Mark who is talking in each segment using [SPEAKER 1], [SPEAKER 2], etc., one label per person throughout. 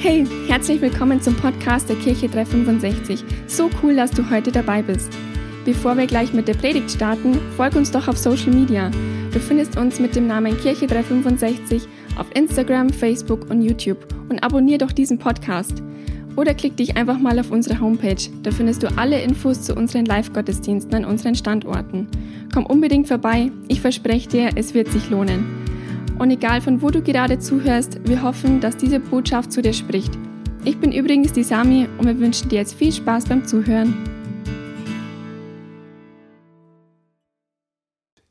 [SPEAKER 1] Hey, herzlich willkommen zum Podcast der Kirche 365. So cool, dass du heute dabei bist. Bevor wir gleich mit der Predigt starten, folg uns doch auf Social Media. Du findest uns mit dem Namen Kirche 365 auf Instagram, Facebook und YouTube und abonnier doch diesen Podcast. Oder klick dich einfach mal auf unsere Homepage. Da findest du alle Infos zu unseren Live-Gottesdiensten an unseren Standorten. Komm unbedingt vorbei. Ich verspreche dir, es wird sich lohnen. Und egal von wo du gerade zuhörst, wir hoffen, dass diese Botschaft zu dir spricht. Ich bin übrigens die Sami und wir wünschen dir jetzt viel Spaß beim Zuhören.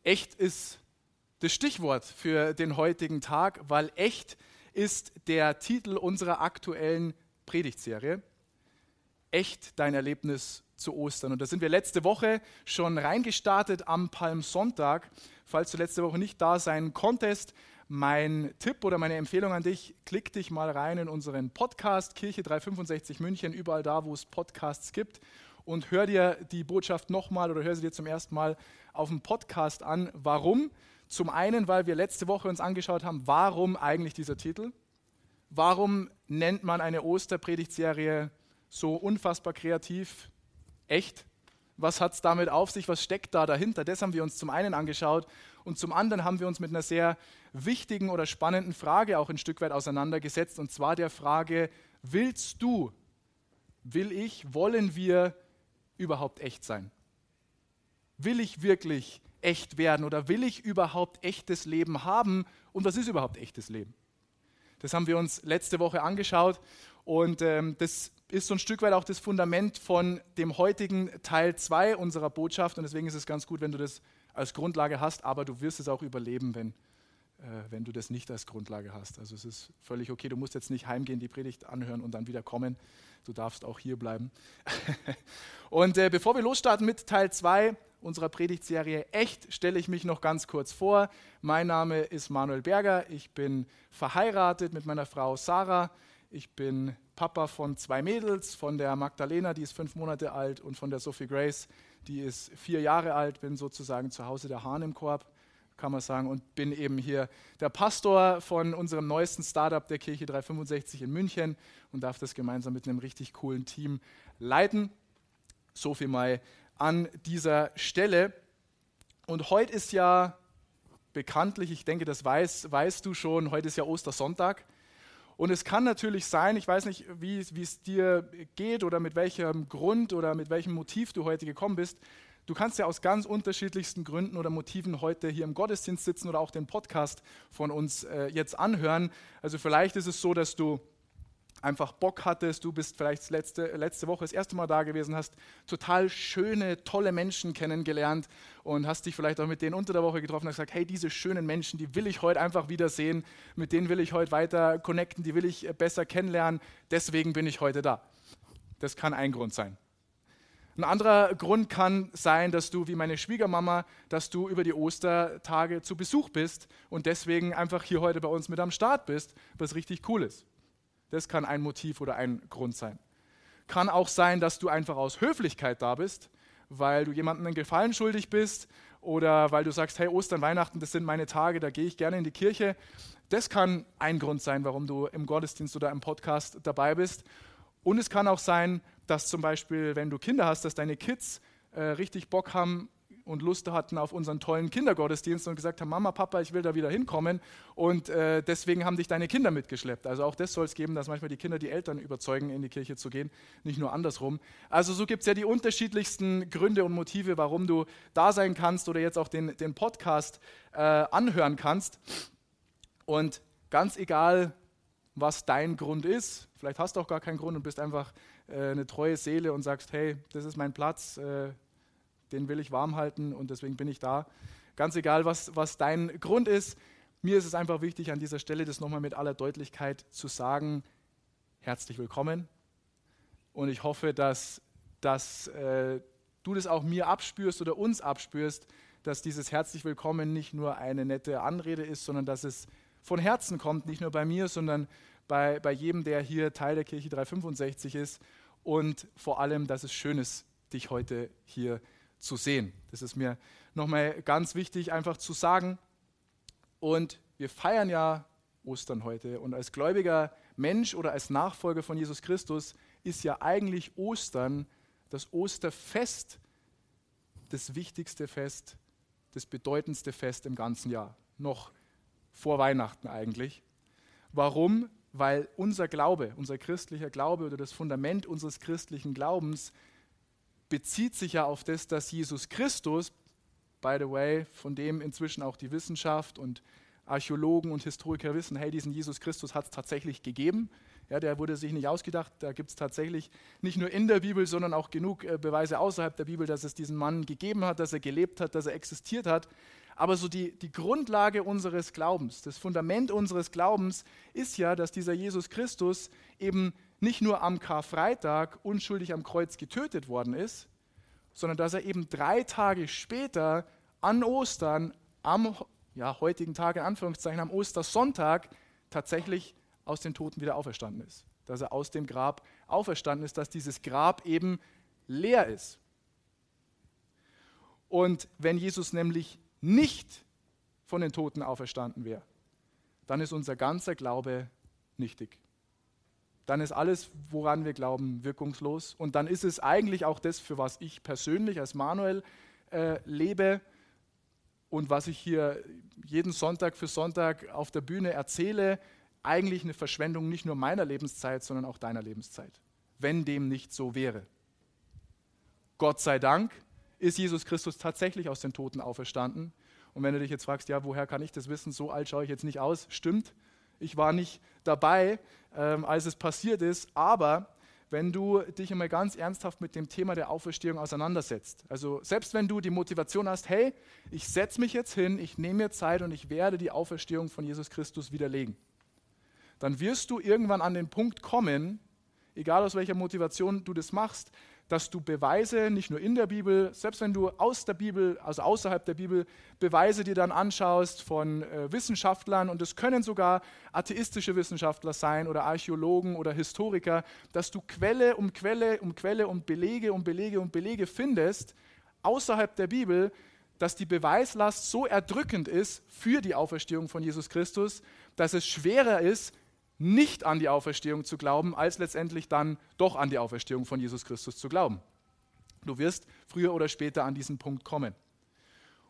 [SPEAKER 2] Echt ist das Stichwort für den heutigen Tag, weil echt ist der Titel unserer aktuellen Predigtserie. Echt dein Erlebnis zu Ostern. Und da sind wir letzte Woche schon reingestartet am Palmsonntag. Falls du letzte Woche nicht da sein konntest, mein Tipp oder meine Empfehlung an dich, klick dich mal rein in unseren Podcast Kirche 365 München, überall da, wo es Podcasts gibt und hör dir die Botschaft nochmal oder hör sie dir zum ersten Mal auf dem Podcast an. Warum? Zum einen, weil wir letzte Woche uns angeschaut haben, warum eigentlich dieser Titel? Warum nennt man eine Osterpredigtserie so unfassbar kreativ? Echt? Was hat es damit auf sich? Was steckt da dahinter? Das haben wir uns zum einen angeschaut und zum anderen haben wir uns mit einer sehr wichtigen oder spannenden Frage auch ein Stück weit auseinandergesetzt und zwar der Frage, willst du, will ich, wollen wir überhaupt echt sein? Will ich wirklich echt werden oder will ich überhaupt echtes Leben haben und was ist überhaupt echtes Leben? Das haben wir uns letzte Woche angeschaut und ähm, das ist so ein Stück weit auch das Fundament von dem heutigen Teil 2 unserer Botschaft und deswegen ist es ganz gut, wenn du das als Grundlage hast, aber du wirst es auch überleben, wenn, äh, wenn du das nicht als Grundlage hast. Also es ist völlig okay, du musst jetzt nicht heimgehen, die Predigt anhören und dann wieder kommen. Du darfst auch hier bleiben. und äh, bevor wir losstarten mit Teil 2 unserer Predigtserie Echt, stelle ich mich noch ganz kurz vor. Mein Name ist Manuel Berger, ich bin verheiratet mit meiner Frau Sarah. Ich bin Papa von zwei Mädels, von der Magdalena, die ist fünf Monate alt, und von der Sophie Grace, die ist vier Jahre alt, bin sozusagen zu Hause der Hahn im Korb, kann man sagen, und bin eben hier der Pastor von unserem neuesten Startup der Kirche 365 in München und darf das gemeinsam mit einem richtig coolen Team leiten. So viel mal an dieser Stelle. Und heute ist ja bekanntlich, ich denke, das weißt, weißt du schon, heute ist ja Ostersonntag. Und es kann natürlich sein, ich weiß nicht, wie, es dir geht oder mit welchem Grund oder mit welchem Motiv du heute gekommen bist. Du kannst ja aus ganz unterschiedlichsten Gründen oder Motiven heute hier im Gottesdienst sitzen oder auch den Podcast von uns äh, jetzt anhören. Also vielleicht ist es so, dass du einfach Bock hattest, du bist vielleicht letzte, letzte Woche das erste Mal da gewesen, hast total schöne, tolle Menschen kennengelernt und hast dich vielleicht auch mit denen unter der Woche getroffen und gesagt, hey, diese schönen Menschen, die will ich heute einfach wiedersehen, mit denen will ich heute weiter connecten, die will ich besser kennenlernen, deswegen bin ich heute da. Das kann ein Grund sein. Ein anderer Grund kann sein, dass du wie meine Schwiegermama, dass du über die Ostertage zu Besuch bist und deswegen einfach hier heute bei uns mit am Start bist, was richtig cool ist. Das kann ein Motiv oder ein Grund sein. Kann auch sein, dass du einfach aus Höflichkeit da bist, weil du jemandem einen Gefallen schuldig bist oder weil du sagst, hey, Ostern, Weihnachten, das sind meine Tage, da gehe ich gerne in die Kirche. Das kann ein Grund sein, warum du im Gottesdienst oder im Podcast dabei bist. Und es kann auch sein, dass zum Beispiel, wenn du Kinder hast, dass deine Kids äh, richtig Bock haben, und Lust hatten auf unseren tollen Kindergottesdienst und gesagt haben, Mama, Papa, ich will da wieder hinkommen und äh, deswegen haben dich deine Kinder mitgeschleppt. Also auch das soll es geben, dass manchmal die Kinder die Eltern überzeugen, in die Kirche zu gehen, nicht nur andersrum. Also so gibt es ja die unterschiedlichsten Gründe und Motive, warum du da sein kannst oder jetzt auch den, den Podcast äh, anhören kannst. Und ganz egal, was dein Grund ist, vielleicht hast du auch gar keinen Grund und bist einfach äh, eine treue Seele und sagst, hey, das ist mein Platz, äh, den will ich warm halten und deswegen bin ich da. Ganz egal, was, was dein Grund ist, mir ist es einfach wichtig, an dieser Stelle das nochmal mit aller Deutlichkeit zu sagen. Herzlich willkommen. Und ich hoffe, dass, dass äh, du das auch mir abspürst oder uns abspürst, dass dieses herzlich willkommen nicht nur eine nette Anrede ist, sondern dass es von Herzen kommt, nicht nur bei mir, sondern bei, bei jedem, der hier Teil der Kirche 365 ist. Und vor allem, dass es schön ist, dich heute hier zu sehen. Das ist mir nochmal ganz wichtig, einfach zu sagen. Und wir feiern ja Ostern heute. Und als Gläubiger Mensch oder als Nachfolger von Jesus Christus ist ja eigentlich Ostern, das Osterfest, das wichtigste Fest, das bedeutendste Fest im ganzen Jahr. Noch vor Weihnachten eigentlich. Warum? Weil unser Glaube, unser christlicher Glaube oder das Fundament unseres christlichen Glaubens bezieht sich ja auf das, dass Jesus Christus, by the way, von dem inzwischen auch die Wissenschaft und Archäologen und Historiker wissen, hey, diesen Jesus Christus hat es tatsächlich gegeben. Ja, der wurde sich nicht ausgedacht. Da gibt es tatsächlich nicht nur in der Bibel, sondern auch genug äh, Beweise außerhalb der Bibel, dass es diesen Mann gegeben hat, dass er gelebt hat, dass er existiert hat. Aber so die, die Grundlage unseres Glaubens, das Fundament unseres Glaubens ist ja, dass dieser Jesus Christus eben nicht nur am Karfreitag unschuldig am Kreuz getötet worden ist, sondern dass er eben drei Tage später an Ostern, am ja, heutigen Tag in Anführungszeichen, am Ostersonntag tatsächlich aus den Toten wieder auferstanden ist. Dass er aus dem Grab auferstanden ist, dass dieses Grab eben leer ist. Und wenn Jesus nämlich nicht von den Toten auferstanden wäre, dann ist unser ganzer Glaube nichtig. Dann ist alles, woran wir glauben, wirkungslos. Und dann ist es eigentlich auch das, für was ich persönlich als Manuel äh, lebe und was ich hier jeden Sonntag für Sonntag auf der Bühne erzähle, eigentlich eine Verschwendung nicht nur meiner Lebenszeit, sondern auch deiner Lebenszeit, wenn dem nicht so wäre. Gott sei Dank ist Jesus Christus tatsächlich aus den Toten auferstanden. Und wenn du dich jetzt fragst, ja, woher kann ich das wissen? So alt schaue ich jetzt nicht aus. Stimmt, ich war nicht dabei, ähm, als es passiert ist, aber wenn du dich einmal ganz ernsthaft mit dem Thema der Auferstehung auseinandersetzt. Also selbst wenn du die Motivation hast, hey, ich setze mich jetzt hin, ich nehme mir Zeit und ich werde die Auferstehung von Jesus Christus widerlegen dann wirst du irgendwann an den Punkt kommen, egal aus welcher Motivation du das machst, dass du Beweise, nicht nur in der Bibel, selbst wenn du aus der Bibel, also außerhalb der Bibel, Beweise dir dann anschaust von äh, Wissenschaftlern, und es können sogar atheistische Wissenschaftler sein oder Archäologen oder Historiker, dass du Quelle um Quelle um Quelle und Belege um Belege um Belege findest, außerhalb der Bibel, dass die Beweislast so erdrückend ist für die Auferstehung von Jesus Christus, dass es schwerer ist, nicht an die Auferstehung zu glauben, als letztendlich dann doch an die Auferstehung von Jesus Christus zu glauben. Du wirst früher oder später an diesen Punkt kommen.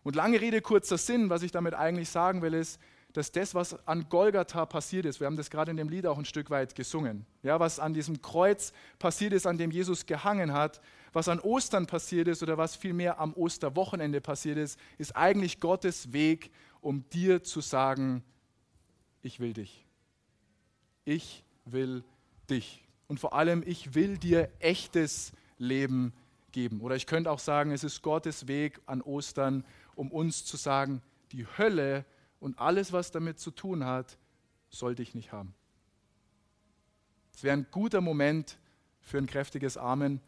[SPEAKER 2] Und lange Rede, kurzer Sinn, was ich damit eigentlich sagen will, ist, dass das, was an Golgatha passiert ist, wir haben das gerade in dem Lied auch ein Stück weit gesungen, ja, was an diesem Kreuz passiert ist, an dem Jesus gehangen hat, was an Ostern passiert ist oder was vielmehr am Osterwochenende passiert ist, ist eigentlich Gottes Weg, um dir zu sagen, ich will dich ich will dich. Und vor allem, ich will dir echtes Leben geben. Oder ich könnte auch sagen, es ist Gottes Weg an Ostern, um uns zu sagen, die Hölle und alles, was damit zu tun hat, soll dich nicht haben. Es wäre ein guter Moment für ein kräftiges Amen.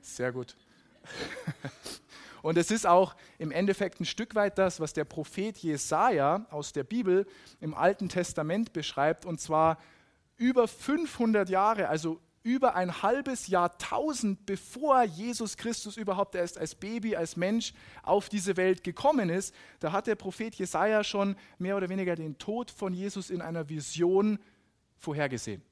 [SPEAKER 2] Sehr gut. Und es ist auch im Endeffekt ein Stück weit das, was der Prophet Jesaja aus der Bibel im Alten Testament beschreibt, und zwar über 500 Jahre, also über ein halbes Jahrtausend, bevor Jesus Christus überhaupt erst als Baby, als Mensch auf diese Welt gekommen ist, da hat der Prophet Jesaja schon mehr oder weniger den Tod von Jesus in einer Vision vorhergesehen.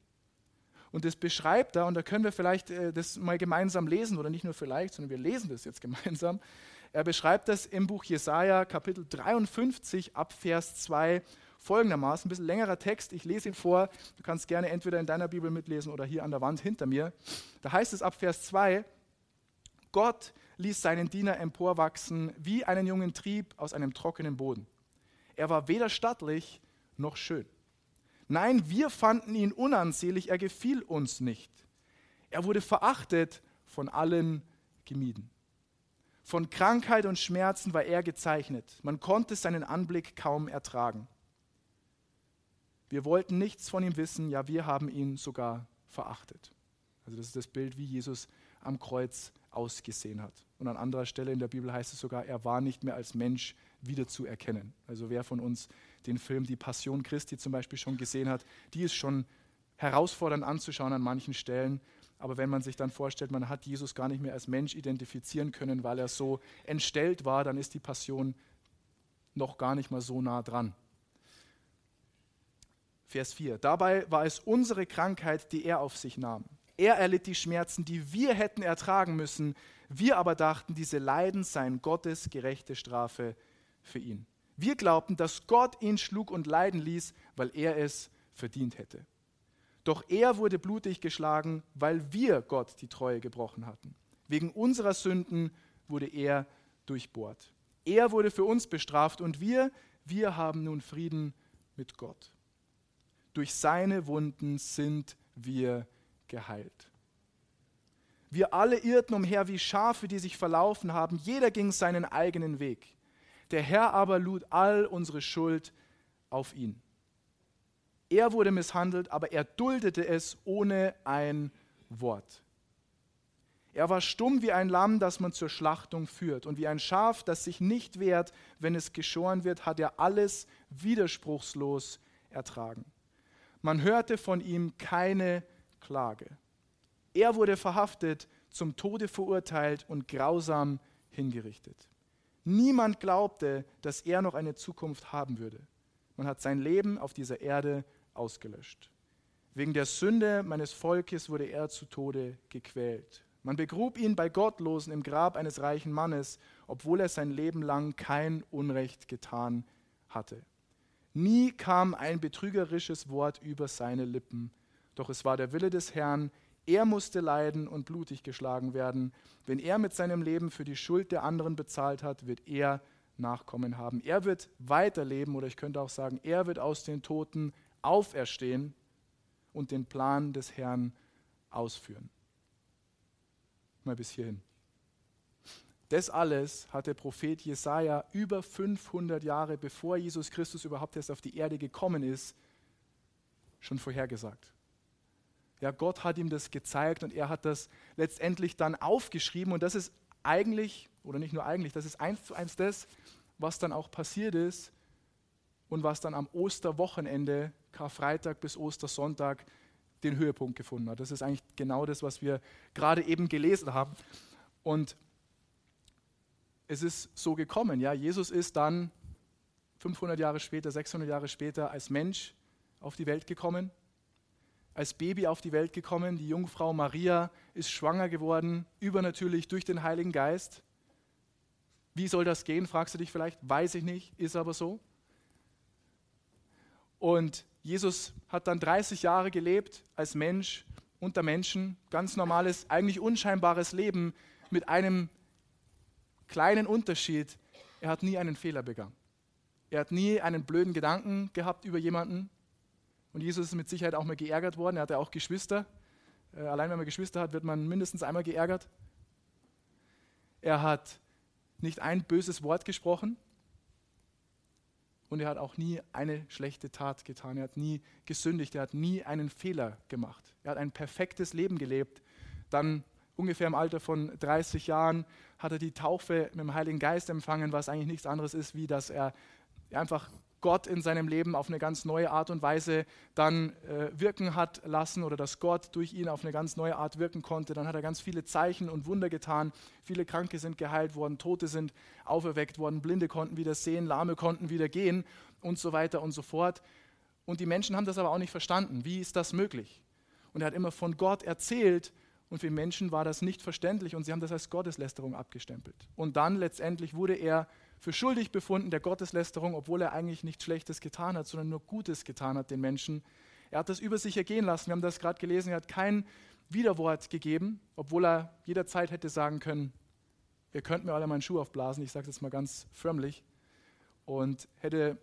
[SPEAKER 2] Und das beschreibt er, und da können wir vielleicht äh, das mal gemeinsam lesen, oder nicht nur vielleicht, sondern wir lesen das jetzt gemeinsam. Er beschreibt das im Buch Jesaja, Kapitel 53, ab Vers 2 folgendermaßen. Ein bisschen längerer Text, ich lese ihn vor. Du kannst gerne entweder in deiner Bibel mitlesen oder hier an der Wand hinter mir. Da heißt es ab Vers 2, Gott ließ seinen Diener emporwachsen wie einen jungen Trieb aus einem trockenen Boden. Er war weder stattlich noch schön. Nein, wir fanden ihn unansehlich, er gefiel uns nicht. Er wurde verachtet, von allen gemieden. Von Krankheit und Schmerzen war er gezeichnet. Man konnte seinen Anblick kaum ertragen. Wir wollten nichts von ihm wissen, ja, wir haben ihn sogar verachtet. Also das ist das Bild, wie Jesus am Kreuz ausgesehen hat. Und an anderer Stelle in der Bibel heißt es sogar, er war nicht mehr als Mensch wiederzuerkennen. Also wer von uns den Film Die Passion Christi zum Beispiel schon gesehen hat, die ist schon herausfordernd anzuschauen an manchen Stellen. Aber wenn man sich dann vorstellt, man hat Jesus gar nicht mehr als Mensch identifizieren können, weil er so entstellt war, dann ist die Passion noch gar nicht mal so nah dran. Vers 4. Dabei war es unsere Krankheit, die er auf sich nahm. Er erlitt die Schmerzen, die wir hätten ertragen müssen. Wir aber dachten, diese Leiden seien Gottes gerechte Strafe für ihn. Wir glaubten, dass Gott ihn schlug und leiden ließ, weil er es verdient hätte. Doch er wurde blutig geschlagen, weil wir Gott die Treue gebrochen hatten. Wegen unserer Sünden wurde er durchbohrt. Er wurde für uns bestraft und wir, wir haben nun Frieden mit Gott. Durch seine Wunden sind wir geheilt. Wir alle irrten umher wie Schafe, die sich verlaufen haben. Jeder ging seinen eigenen Weg. Der Herr aber lud all unsere Schuld auf ihn. Er wurde misshandelt, aber er duldete es ohne ein Wort. Er war stumm wie ein Lamm, das man zur Schlachtung führt. Und wie ein Schaf, das sich nicht wehrt, wenn es geschoren wird, hat er alles widerspruchslos ertragen. Man hörte von ihm keine Klage. Er wurde verhaftet, zum Tode verurteilt und grausam hingerichtet. Niemand glaubte, dass er noch eine Zukunft haben würde. Man hat sein Leben auf dieser Erde ausgelöscht. Wegen der Sünde meines Volkes wurde er zu Tode gequält. Man begrub ihn bei Gottlosen im Grab eines reichen Mannes, obwohl er sein Leben lang kein Unrecht getan hatte. Nie kam ein betrügerisches Wort über seine Lippen, doch es war der Wille des Herrn, er musste leiden und blutig geschlagen werden. Wenn er mit seinem Leben für die Schuld der anderen bezahlt hat, wird er Nachkommen haben. Er wird weiterleben oder ich könnte auch sagen, er wird aus den Toten auferstehen und den Plan des Herrn ausführen. Mal bis hierhin. Das alles hat der Prophet Jesaja über 500 Jahre bevor Jesus Christus überhaupt erst auf die Erde gekommen ist, schon vorhergesagt. Ja, Gott hat ihm das gezeigt und er hat das letztendlich dann aufgeschrieben und das ist eigentlich, oder nicht nur eigentlich, das ist eins zu eins das, was dann auch passiert ist und was dann am Osterwochenende, Karfreitag bis Ostersonntag, den Höhepunkt gefunden hat. Das ist eigentlich genau das, was wir gerade eben gelesen haben. Und es ist so gekommen, ja, Jesus ist dann 500 Jahre später, 600 Jahre später als Mensch auf die Welt gekommen als Baby auf die Welt gekommen. Die Jungfrau Maria ist schwanger geworden, übernatürlich durch den Heiligen Geist. Wie soll das gehen, fragst du dich vielleicht. Weiß ich nicht, ist aber so. Und Jesus hat dann 30 Jahre gelebt als Mensch unter Menschen, ganz normales, eigentlich unscheinbares Leben mit einem kleinen Unterschied. Er hat nie einen Fehler begangen. Er hat nie einen blöden Gedanken gehabt über jemanden. Und Jesus ist mit Sicherheit auch mal geärgert worden. Er hatte auch Geschwister. Äh, allein wenn man Geschwister hat, wird man mindestens einmal geärgert. Er hat nicht ein böses Wort gesprochen. Und er hat auch nie eine schlechte Tat getan. Er hat nie gesündigt. Er hat nie einen Fehler gemacht. Er hat ein perfektes Leben gelebt. Dann ungefähr im Alter von 30 Jahren hat er die Taufe mit dem Heiligen Geist empfangen, was eigentlich nichts anderes ist, wie dass er einfach Gott in seinem Leben auf eine ganz neue Art und Weise dann äh, wirken hat lassen oder dass Gott durch ihn auf eine ganz neue Art wirken konnte. Dann hat er ganz viele Zeichen und Wunder getan. Viele Kranke sind geheilt worden, Tote sind auferweckt worden, Blinde konnten wieder sehen, Lahme konnten wieder gehen und so weiter und so fort. Und die Menschen haben das aber auch nicht verstanden. Wie ist das möglich? Und er hat immer von Gott erzählt und für Menschen war das nicht verständlich und sie haben das als Gotteslästerung abgestempelt. Und dann letztendlich wurde er für schuldig befunden der Gotteslästerung, obwohl er eigentlich nichts Schlechtes getan hat, sondern nur Gutes getan hat den Menschen. Er hat das über sich ergehen lassen. Wir haben das gerade gelesen. Er hat kein Widerwort gegeben, obwohl er jederzeit hätte sagen können, ihr könnt mir alle meinen Schuh aufblasen. Ich sage das mal ganz förmlich. Und hätte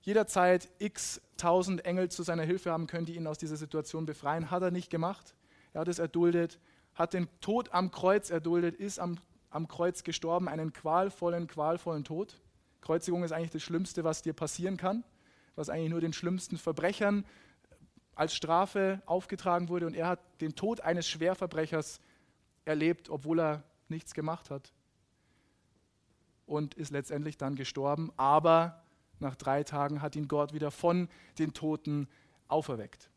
[SPEAKER 2] jederzeit x tausend Engel zu seiner Hilfe haben können, die ihn aus dieser Situation befreien. Hat er nicht gemacht. Er hat es erduldet, hat den Tod am Kreuz erduldet, ist am am Kreuz gestorben, einen qualvollen, qualvollen Tod. Kreuzigung ist eigentlich das Schlimmste, was dir passieren kann, was eigentlich nur den schlimmsten Verbrechern als Strafe aufgetragen wurde. Und er hat den Tod eines Schwerverbrechers erlebt, obwohl er nichts gemacht hat. Und ist letztendlich dann gestorben. Aber nach drei Tagen hat ihn Gott wieder von den Toten auferweckt.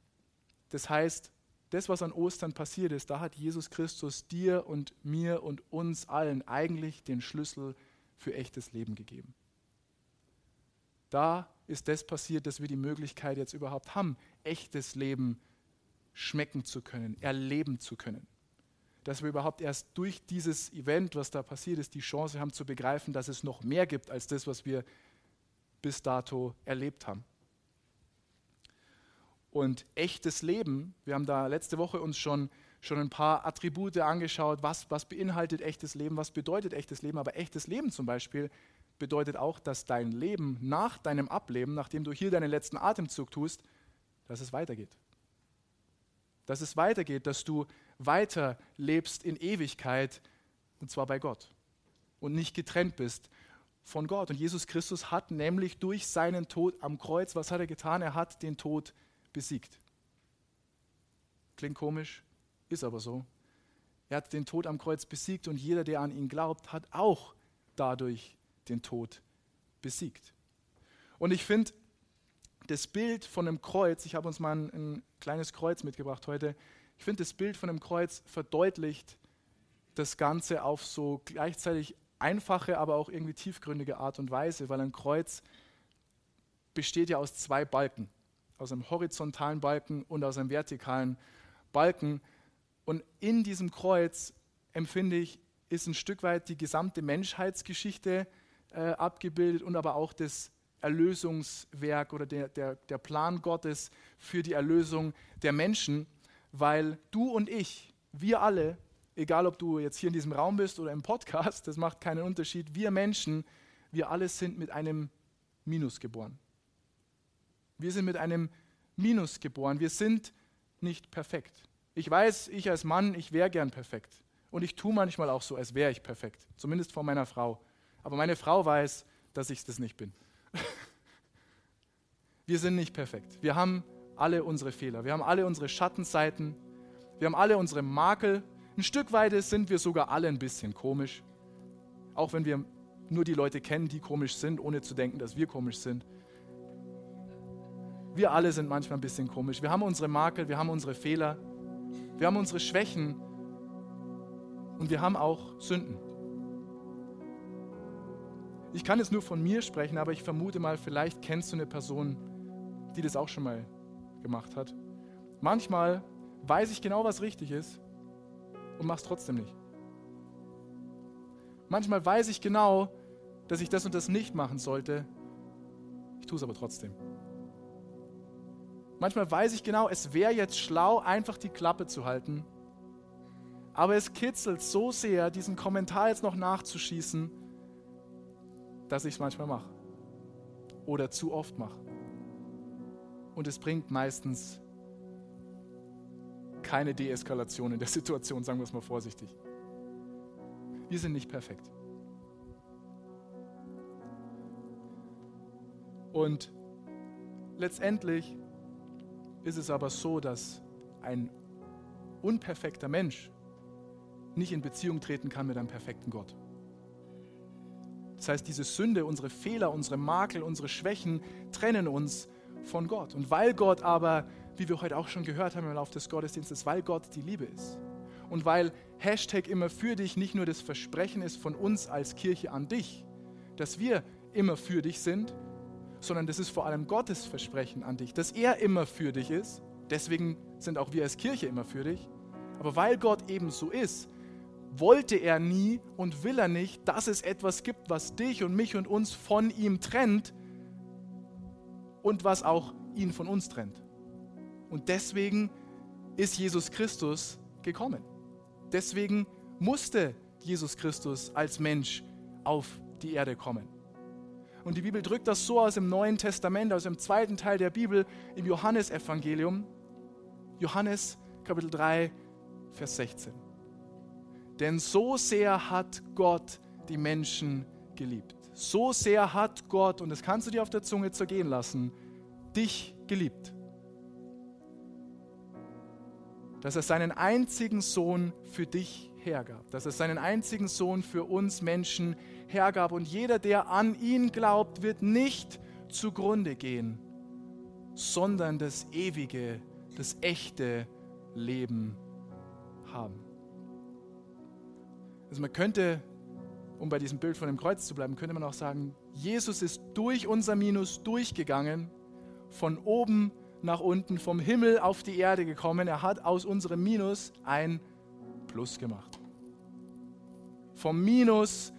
[SPEAKER 2] Das heißt, das, was an Ostern passiert ist, da hat Jesus Christus dir und mir und uns allen eigentlich den Schlüssel für echtes Leben gegeben. Da ist das passiert, dass wir die Möglichkeit jetzt überhaupt haben, echtes Leben schmecken zu können, erleben zu können. Dass wir überhaupt erst durch dieses Event, was da passiert ist, die Chance haben zu begreifen, dass es noch mehr gibt als das, was wir bis dato erlebt haben. Und echtes Leben, wir haben da letzte Woche uns schon, schon ein paar Attribute angeschaut, was, was beinhaltet echtes Leben, was bedeutet echtes Leben, aber echtes Leben zum Beispiel bedeutet auch, dass dein Leben nach deinem Ableben, nachdem du hier deinen letzten Atemzug tust, dass es weitergeht. Dass es weitergeht, dass du weiter lebst in Ewigkeit und zwar bei Gott und nicht getrennt bist von Gott. Und Jesus Christus hat nämlich durch seinen Tod am Kreuz, was hat er getan? Er hat den Tod besiegt. Klingt komisch, ist aber so. Er hat den Tod am Kreuz besiegt und jeder, der an ihn glaubt, hat auch dadurch den Tod besiegt. Und ich finde, das Bild von einem Kreuz, ich habe uns mal ein, ein, kleines Kreuz mitgebracht heute, ich finde, das Bild von einem Kreuz verdeutlicht das Ganze auf so gleichzeitig einfache, aber auch irgendwie tiefgründige Art und Weise, weil ein Kreuz besteht ja aus zwei Balken, aus einem horizontalen Balken und aus einem vertikalen Balken. Und in diesem Kreuz, empfinde ich, ist ein Stück weit die gesamte Menschheitsgeschichte äh, abgebildet und aber auch das Erlösungswerk oder der, der, der Plan Gottes für die Erlösung der Menschen, weil du und ich, wir alle, egal ob du jetzt hier in diesem Raum bist oder im Podcast, das macht keinen Unterschied, wir Menschen, wir alle sind mit einem Minus geboren. Wir sind mit einem Minus geboren. Wir sind nicht perfekt. Ich weiß, ich als Mann, ich wäre gern perfekt. Und ich tue manchmal auch so, als wäre ich perfekt. Zumindest vor meiner Frau. Aber meine Frau weiß, dass ich das nicht bin. Wir sind nicht perfekt. Wir haben alle unsere Fehler. Wir haben alle unsere Schattenseiten. Wir haben alle unsere Makel. Ein Stück weit sind wir sogar alle ein bisschen komisch. Auch wenn wir nur die Leute kennen, die komisch sind, ohne zu denken, dass wir komisch sind. Wir alle sind manchmal ein bisschen komisch. Wir haben unsere Makel, wir haben unsere Fehler, wir haben unsere Schwächen und wir haben auch Sünden. Ich kann jetzt nur von mir sprechen, aber ich vermute mal, vielleicht kennst du eine Person, die das auch schon mal gemacht hat. Manchmal weiß ich genau, was richtig ist und mache es trotzdem nicht. Manchmal weiß ich genau, dass ich das und das nicht machen sollte. Ich tue es aber trotzdem. Manchmal weiß ich genau, es wäre jetzt schlau, einfach die Klappe zu halten. Aber es kitzelt so sehr, diesen Kommentar jetzt noch nachzuschießen, dass ich es manchmal mache oder zu oft mache. Und es bringt meistens keine Deeskalation in der Situation, sagen wir es mal vorsichtig. Wir sind nicht perfekt. Und letztendlich ist es aber so, dass ein unperfekter Mensch nicht in Beziehung treten kann mit einem perfekten Gott. Das heißt, diese Sünde, unsere Fehler, unsere Makel, unsere Schwächen trennen uns von Gott. Und weil Gott aber, wie wir heute auch schon gehört haben im Laufe des Gottesdienstes, weil Gott die Liebe ist und weil Hashtag immer für dich nicht nur das Versprechen ist von uns als Kirche an dich, dass wir immer für dich sind, sondern das ist vor allem Gottes Versprechen an dich, dass er immer für dich ist. Deswegen sind auch wir als Kirche immer für dich. Aber weil Gott eben so ist, wollte er nie und will er nicht, dass es etwas gibt, was dich und mich und uns von ihm trennt und was auch ihn von uns trennt. Und deswegen ist Jesus Christus gekommen. Deswegen musste Jesus Christus als Mensch auf die Erde kommen. Und die Bibel drückt das so aus im Neuen Testament, aus dem zweiten Teil der Bibel, im Johannesevangelium. Johannes Kapitel 3, Vers 16. Denn so sehr hat Gott die Menschen geliebt. So sehr hat Gott, und das kannst du dir auf der Zunge zergehen lassen, dich geliebt. Dass er seinen einzigen Sohn für dich hergab. Dass er seinen einzigen Sohn für uns Menschen hergab. Und jeder, der an ihn glaubt, wird nicht zugrunde gehen, sondern das ewige, das echte Leben haben. Also man könnte um bei diesem Bild von dem Kreuz zu bleiben, könnte man auch sagen, Jesus ist durch unser Minus durchgegangen, von oben nach unten, vom Himmel auf die Erde gekommen. Er hat aus unserem Minus ein Plus gemacht. Vom Minus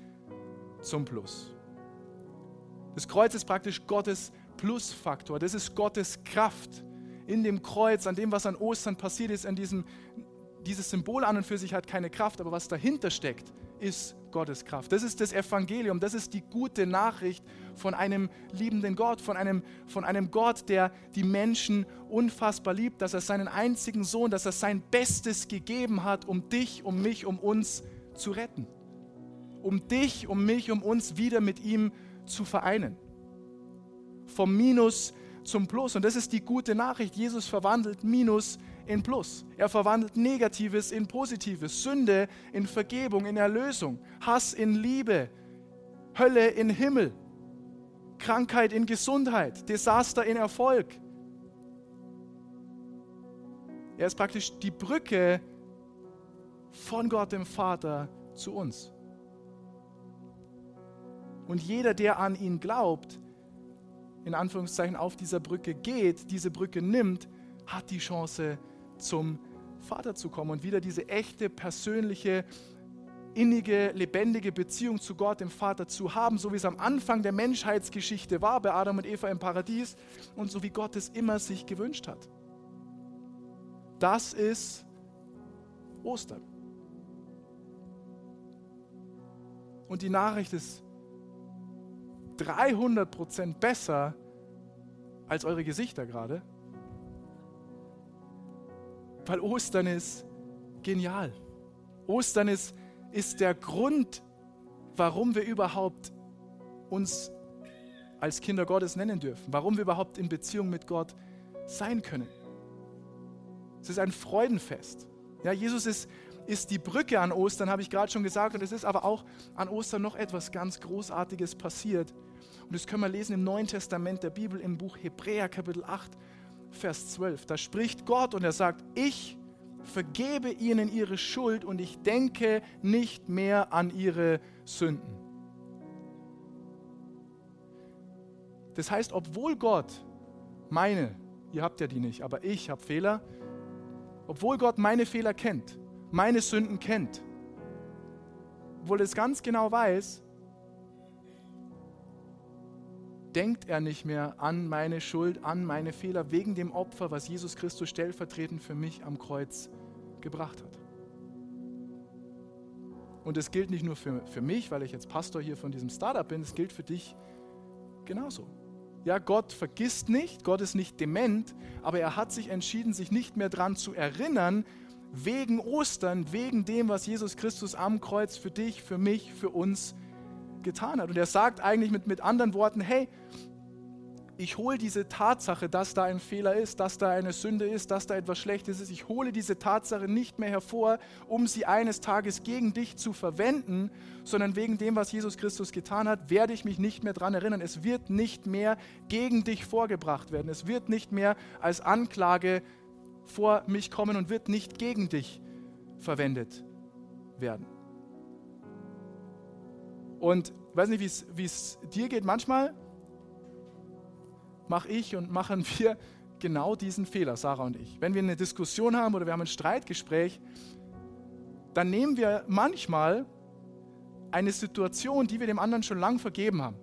[SPEAKER 2] zum Plus. Das Kreuz ist praktisch Gottes Plusfaktor. Das ist Gottes Kraft in dem Kreuz, an dem, was an Ostern passiert ist, an diesem, dieses Symbol an und für sich hat keine Kraft, aber was dahinter steckt, ist Gottes Kraft. Das ist das Evangelium, das ist die gute Nachricht von einem liebenden Gott, von einem, von einem Gott, der die Menschen unfassbar liebt, dass er seinen einzigen Sohn, dass er sein Bestes gegeben hat, um dich, um mich, um uns zu retten. Um dich, um mich, um uns wieder mit ihm zu vereinen. Vom Minus zum Plus. Und das ist die gute Nachricht. Jesus verwandelt Minus in Plus. Er verwandelt Negatives in Positives, Sünde in Vergebung, in Erlösung, Hass in Liebe, Hölle in Himmel, Krankheit in Gesundheit, Desaster in Erfolg. Er ist praktisch die Brücke von Gott dem Vater zu uns. Und jeder, der an ihn glaubt, in Anführungszeichen auf dieser Brücke geht, diese Brücke nimmt, hat die Chance, zum Vater zu kommen und wieder diese echte, persönliche, innige, lebendige Beziehung zu Gott, dem Vater zu haben, so wie es am Anfang der Menschheitsgeschichte war bei Adam und Eva im Paradies und so wie Gott es immer sich gewünscht hat. Das ist Ostern. Und die Nachricht ist 300 Prozent besser als eure Gesichter gerade. Weil Ostern ist genial. Ostern ist, ist der Grund, warum wir überhaupt uns als Kinder Gottes nennen dürfen, warum wir überhaupt in Beziehung mit Gott sein können. Es ist ein Freudenfest. Ja, Jesus ist, ist die Brücke an Ostern, habe ich gerade schon gesagt, und es ist aber auch an Ostern noch etwas ganz Großartiges passiert. Und das können wir lesen im Neuen Testament der Bibel im Buch Hebräer Kapitel 8, Vers 12. Da spricht Gott und er sagt, ich vergebe ihnen ihre Schuld und ich denke nicht mehr an ihre Sünden. Das heißt, obwohl Gott meine, ihr habt ja die nicht, aber ich habe Fehler, obwohl Gott meine Fehler kennt, meine Sünden kennt, obwohl er es ganz genau weiß, denkt er nicht mehr an meine Schuld, an meine Fehler wegen dem Opfer, was Jesus Christus stellvertretend für mich am Kreuz gebracht hat. Und es gilt nicht nur für, für mich, weil ich jetzt Pastor hier von diesem Startup bin, es gilt für dich genauso. Ja, Gott vergisst nicht, Gott ist nicht dement, aber er hat sich entschieden, sich nicht mehr daran zu erinnern, wegen Ostern, wegen dem, was Jesus Christus am Kreuz für dich, für mich, für uns getan hat. Und er sagt eigentlich mit, mit anderen Worten, hey, ich hole diese Tatsache, dass da ein Fehler ist, dass da eine Sünde ist, dass da etwas Schlechtes ist, ich hole diese Tatsache nicht mehr hervor, um sie eines Tages gegen dich zu verwenden, sondern wegen dem, was Jesus Christus getan hat, werde ich mich nicht mehr daran erinnern. Es wird nicht mehr gegen dich vorgebracht werden. Es wird nicht mehr als Anklage vor mich kommen und wird nicht gegen dich verwendet werden. Und ich weiß nicht, wie es dir geht. Manchmal mache ich und machen wir genau diesen Fehler, Sarah und ich. Wenn wir eine Diskussion haben oder wir haben ein Streitgespräch, dann nehmen wir manchmal eine Situation, die wir dem anderen schon lang vergeben haben.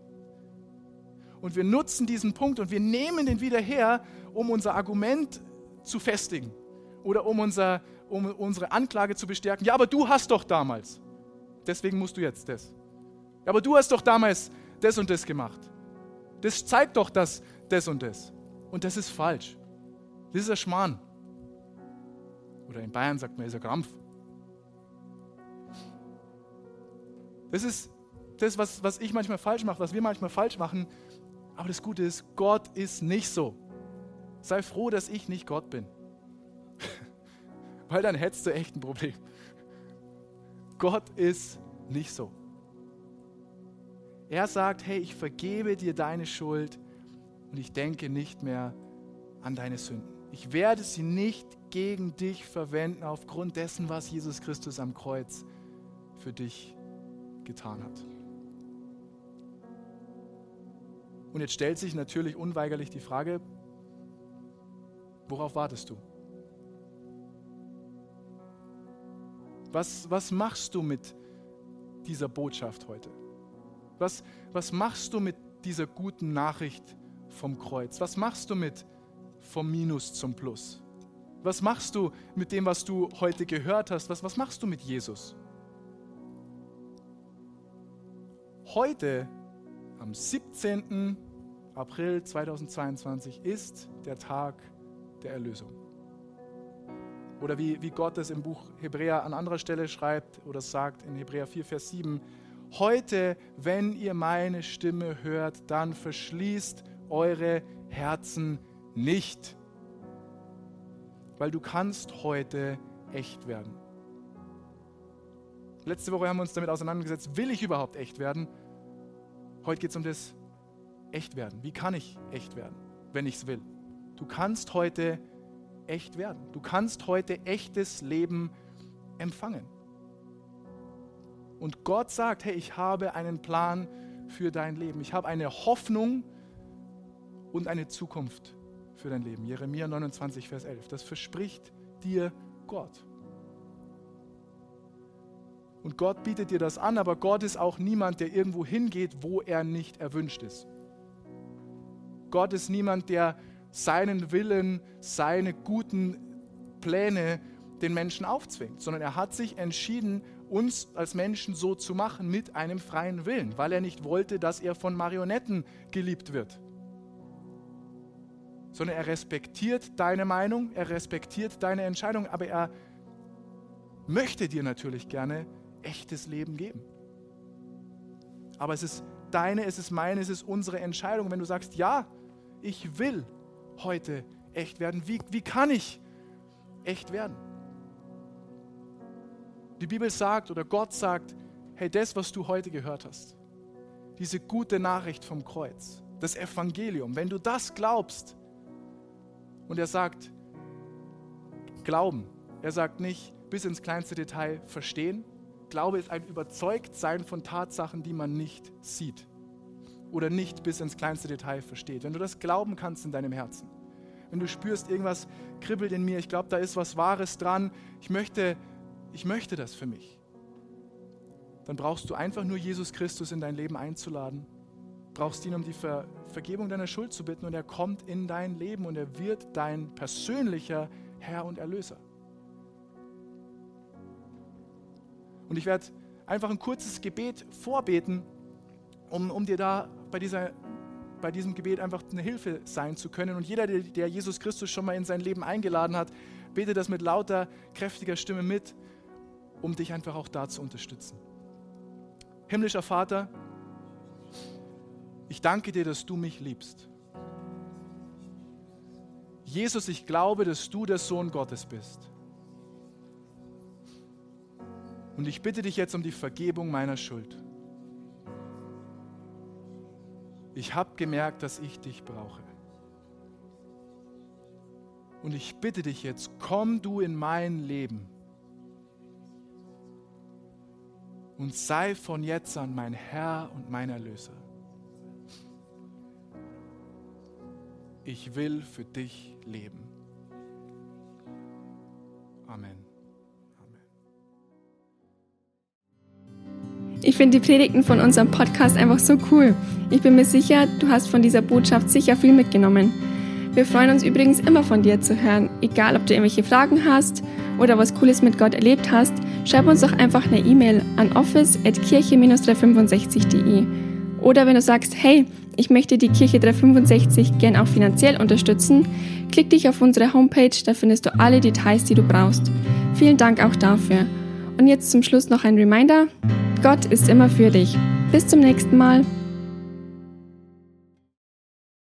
[SPEAKER 2] Und wir nutzen diesen Punkt und wir nehmen den wieder her, um unser Argument zu festigen oder um, unser, um unsere Anklage zu bestärken. Ja, aber du hast doch damals. Deswegen musst du jetzt das. Ja, aber du hast doch damals das und das gemacht. Das zeigt doch das, das und das. Und das ist falsch. Das ist ein Schmarrn. Oder in Bayern sagt man, ist ein Krampf. Das ist das, was, was ich manchmal falsch mache, was wir manchmal falsch machen. Aber das Gute ist, Gott ist nicht so. Sei froh, dass ich nicht Gott bin. Weil dann hättest du echt ein Problem. Gott ist nicht so. Er sagt, hey, ich vergebe dir deine Schuld und ich denke nicht mehr an deine Sünden. Ich werde sie nicht gegen dich verwenden aufgrund dessen, was Jesus Christus am Kreuz für dich getan hat. Und jetzt stellt sich natürlich unweigerlich die Frage, worauf wartest du? Was, was machst du mit dieser Botschaft heute? Was, was machst du mit dieser guten Nachricht vom Kreuz? Was machst du mit vom Minus zum Plus? Was machst du mit dem, was du heute gehört hast? Was, was machst du mit Jesus? Heute, am 17. April 2022, ist der Tag der Erlösung. Oder wie, wie Gott es im Buch Hebräer an anderer Stelle schreibt oder sagt in Hebräer 4, Vers 7, Heute, wenn ihr meine Stimme hört, dann verschließt eure Herzen nicht, weil du kannst heute echt werden. Letzte Woche haben wir uns damit auseinandergesetzt, will ich überhaupt echt werden? Heute geht es um das Echtwerden. Wie kann ich echt werden, wenn ich es will? Du kannst heute echt werden. Du kannst heute echtes Leben empfangen. Und Gott sagt, hey, ich habe einen Plan für dein Leben. Ich habe eine Hoffnung und eine Zukunft für dein Leben. Jeremia 29, Vers 11. Das verspricht dir Gott. Und Gott bietet dir das an, aber Gott ist auch niemand, der irgendwo hingeht, wo er nicht erwünscht ist. Gott ist niemand, der seinen Willen, seine guten Pläne den Menschen aufzwingt, sondern er hat sich entschieden, uns als Menschen so zu machen mit einem freien Willen, weil er nicht wollte, dass er von Marionetten geliebt wird. Sondern er respektiert deine Meinung, er respektiert deine Entscheidung, aber er möchte dir natürlich gerne echtes Leben geben. Aber es ist deine, es ist meine, es ist unsere Entscheidung. Wenn du sagst, ja, ich will heute echt werden, wie, wie kann ich echt werden? Die Bibel sagt oder Gott sagt, hey, das, was du heute gehört hast, diese gute Nachricht vom Kreuz, das Evangelium, wenn du das glaubst, und er sagt, glauben, er sagt nicht bis ins kleinste Detail verstehen, Glaube ist ein Überzeugtsein von Tatsachen, die man nicht sieht oder nicht bis ins kleinste Detail versteht. Wenn du das glauben kannst in deinem Herzen, wenn du spürst, irgendwas kribbelt in mir, ich glaube, da ist was Wahres dran, ich möchte ich möchte das für mich, dann brauchst du einfach nur Jesus Christus in dein Leben einzuladen, brauchst ihn um die Ver Vergebung deiner Schuld zu bitten und er kommt in dein Leben und er wird dein persönlicher Herr und Erlöser. Und ich werde einfach ein kurzes Gebet vorbeten, um, um dir da bei, dieser, bei diesem Gebet einfach eine Hilfe sein zu können. Und jeder, der, der Jesus Christus schon mal in sein Leben eingeladen hat, bete das mit lauter, kräftiger Stimme mit um dich einfach auch da zu unterstützen. Himmlischer Vater, ich danke dir, dass du mich liebst. Jesus, ich glaube, dass du der Sohn Gottes bist. Und ich bitte dich jetzt um die Vergebung meiner Schuld. Ich habe gemerkt, dass ich dich brauche. Und ich bitte dich jetzt, komm du in mein Leben und sei von jetzt an mein Herr und mein Erlöser. Ich will für dich leben. Amen.
[SPEAKER 1] Ich finde die Predigten von unserem Podcast einfach so cool. Ich bin mir sicher, du hast von dieser Botschaft sicher viel mitgenommen. Wir freuen uns übrigens immer von dir zu hören, egal ob du irgendwelche Fragen hast oder was Cooles mit Gott erlebt hast schreib uns doch einfach eine E-Mail an office.kirche-365.de. Oder wenn du sagst, hey, ich möchte die Kirche 365 gern auch finanziell unterstützen, klick dich auf unsere Homepage, da findest du alle Details, die du brauchst. Vielen Dank auch dafür. Und jetzt zum Schluss noch ein Reminder. Gott ist immer für dich. Bis zum nächsten Mal.